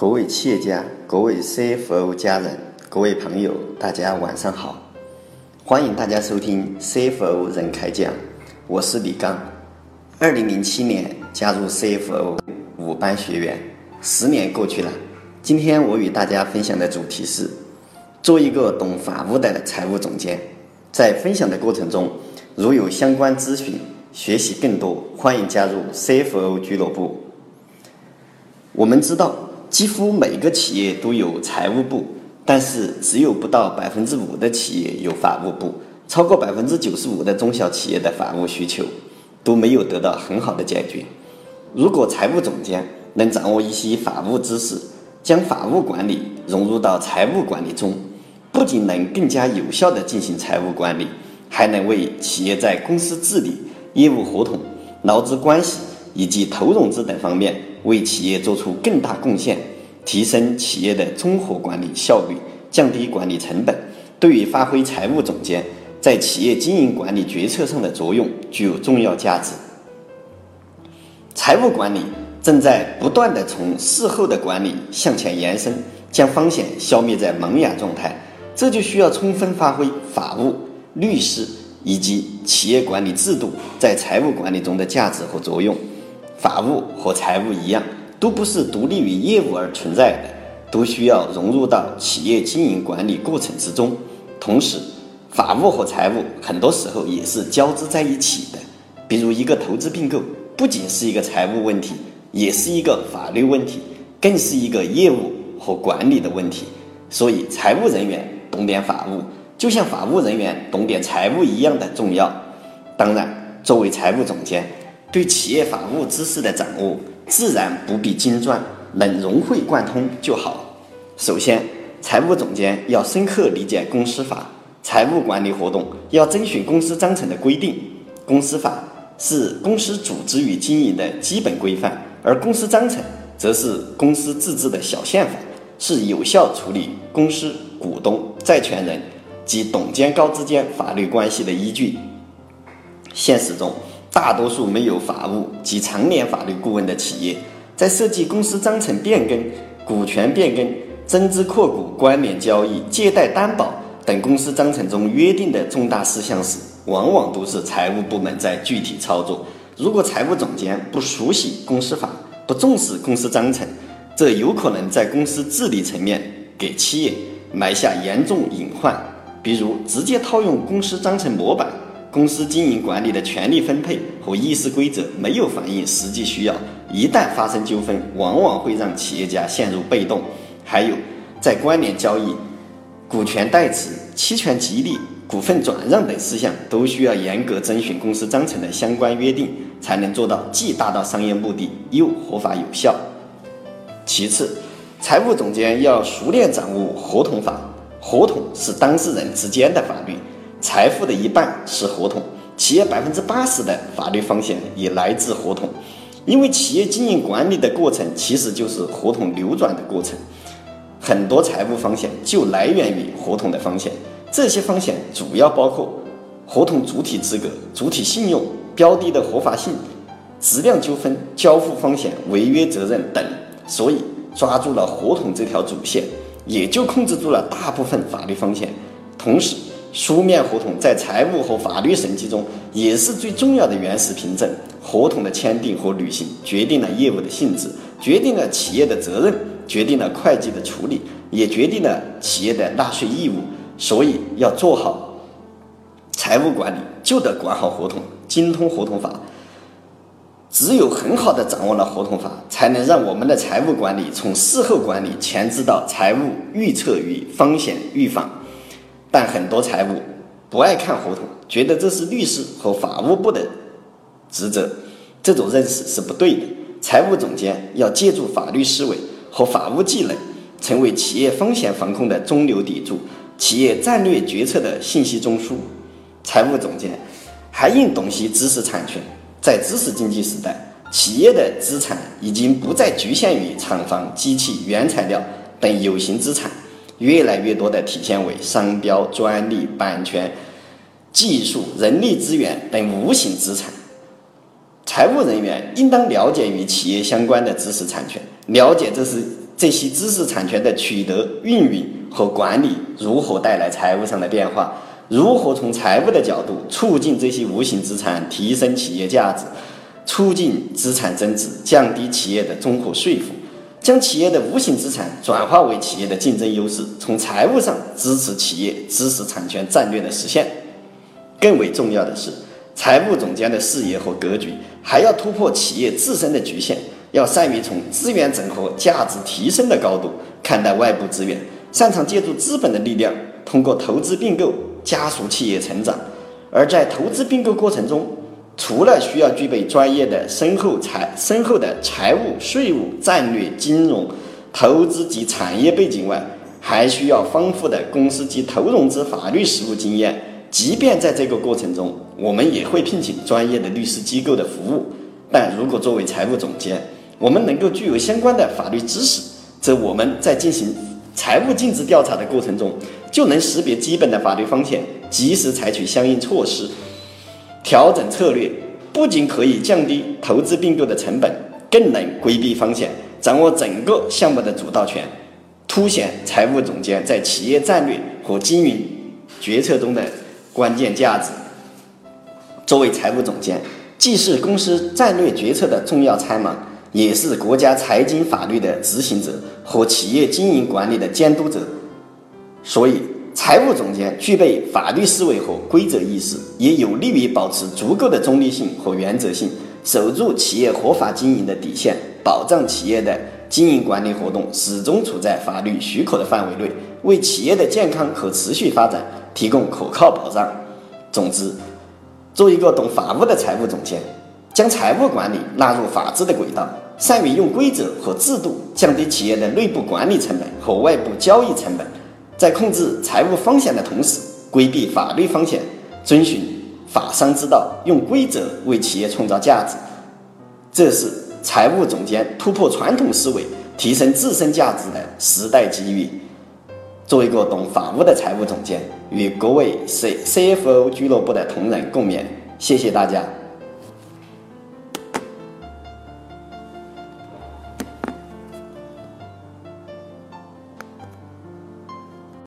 各位企业家、各位 CFO 家人、各位朋友，大家晚上好！欢迎大家收听 CFO 人开讲，我是李刚。二零零七年加入 CFO 五班学员，十年过去了。今天我与大家分享的主题是：做一个懂法务的财务总监。在分享的过程中，如有相关咨询、学习更多，欢迎加入 CFO 俱乐部。我们知道，几乎每个企业都有财务部，但是只有不到百分之五的企业有法务部，超过百分之九十五的中小企业的法务需求都没有得到很好的解决。如果财务总监能掌握一些法务知识，将法务管理融入到财务管理中，不仅能更加有效地进行财务管理，还能为企业在公司治理、业务合同、劳资关系以及投融资等方面。为企业做出更大贡献，提升企业的综合管理效率，降低管理成本，对于发挥财务总监在企业经营管理决策上的作用具有重要价值。财务管理正在不断的从事后的管理向前延伸，将风险消灭在萌芽状态，这就需要充分发挥法务、律师以及企业管理制度在财务管理中的价值和作用。法务和财务一样，都不是独立于业务而存在的，都需要融入到企业经营管理过程之中。同时，法务和财务很多时候也是交织在一起的。比如，一个投资并购不仅是一个财务问题，也是一个法律问题，更是一个业务和管理的问题。所以，财务人员懂点法务，就像法务人员懂点财务一样的重要。当然，作为财务总监。对企业法务知识的掌握，自然不必精专，能融会贯通就好。首先，财务总监要深刻理解公司法，财务管理活动要遵循公司章程的规定。公司法是公司组织与经营的基本规范，而公司章程则是公司自治的小宪法，是有效处理公司股东、债权人及董监高之间法律关系的依据。现实中，大多数没有法务及常年法律顾问的企业，在设计公司章程变更、股权变更、增资扩股、关联交易、借贷担保等公司章程中约定的重大事项时，往往都是财务部门在具体操作。如果财务总监不熟悉公司法，不重视公司章程，这有可能在公司治理层面给企业埋下严重隐患，比如直接套用公司章程模板。公司经营管理的权利分配和议事规则没有反映实际需要，一旦发生纠纷，往往会让企业家陷入被动。还有，在关联交易、股权代持、期权激励、股份转让等事项，都需要严格遵循公司章程的相关约定，才能做到既达到商业目的，又合法有效。其次，财务总监要熟练掌握合同法，合同是当事人之间的法律。财富的一半是合同，企业百分之八十的法律风险也来自合同，因为企业经营管理的过程其实就是合同流转的过程，很多财务风险就来源于合同的风险。这些风险主要包括合同主体资格、主体信用、标的的合法性、质量纠纷、交付风险、违约责任等。所以，抓住了合同这条主线，也就控制住了大部分法律风险，同时。书面合同在财务和法律审计中也是最重要的原始凭证。合同的签订和履行决定了业务的性质，决定了企业的责任，决定了会计的处理，也决定了企业的纳税义务。所以要做好财务管理，就得管好合同，精通合同法。只有很好的掌握了合同法，才能让我们的财务管理从事后管理前置到财务预测与风险预防。但很多财务不爱看合同，觉得这是律师和法务部的职责，这种认识是不对的。财务总监要借助法律思维和法务技能，成为企业风险防控的中流砥柱，企业战略决策的信息中枢。财务总监还应懂悉知识产权。在知识经济时代，企业的资产已经不再局限于厂房、机器、原材料等有形资产。越来越多的体现为商标、专利、版权、技术、人力资源等无形资产。财务人员应当了解与企业相关的知识产权，了解这是这些知识产权的取得、运营和管理如何带来财务上的变化，如何从财务的角度促进这些无形资产提升企业价值，促进资产增值，降低企业的综合税负。将企业的无形资产转化为企业的竞争优势，从财务上支持企业知识产权战略的实现。更为重要的是，财务总监的视野和格局还要突破企业自身的局限，要善于从资源整合、价值提升的高度看待外部资源，擅长借助资本的力量，通过投资并购加速企业成长。而在投资并购过程中，除了需要具备专业的深厚财深厚的财务、税务、战略、金融、投资及产业背景外，还需要丰富的公司及投融资法律实务经验。即便在这个过程中，我们也会聘请专业的律师机构的服务。但如果作为财务总监，我们能够具有相关的法律知识，则我们在进行财务尽职调查的过程中，就能识别基本的法律风险，及时采取相应措施。调整策略不仅可以降低投资并购的成本，更能规避风险，掌握整个项目的主导权，凸显财务总监在企业战略和经营决策中的关键价值。作为财务总监，既是公司战略决策的重要参谋，也是国家财经法律的执行者和企业经营管理的监督者，所以。财务总监具备法律思维和规则意识，也有利于保持足够的中立性和原则性，守住企业合法经营的底线，保障企业的经营管理活动始终处在法律许可的范围内，为企业的健康和持续发展提供可靠保障。总之，做一个懂法务的财务总监，将财务管理纳入法治的轨道，善于用规则和制度降低企业的内部管理成本和外部交易成本。在控制财务风险的同时，规避法律风险，遵循法商之道，用规则为企业创造价值，这是财务总监突破传统思维、提升自身价值的时代机遇。作为一个懂法务的财务总监，与各位 C CFO 俱乐部的同仁共勉，谢谢大家。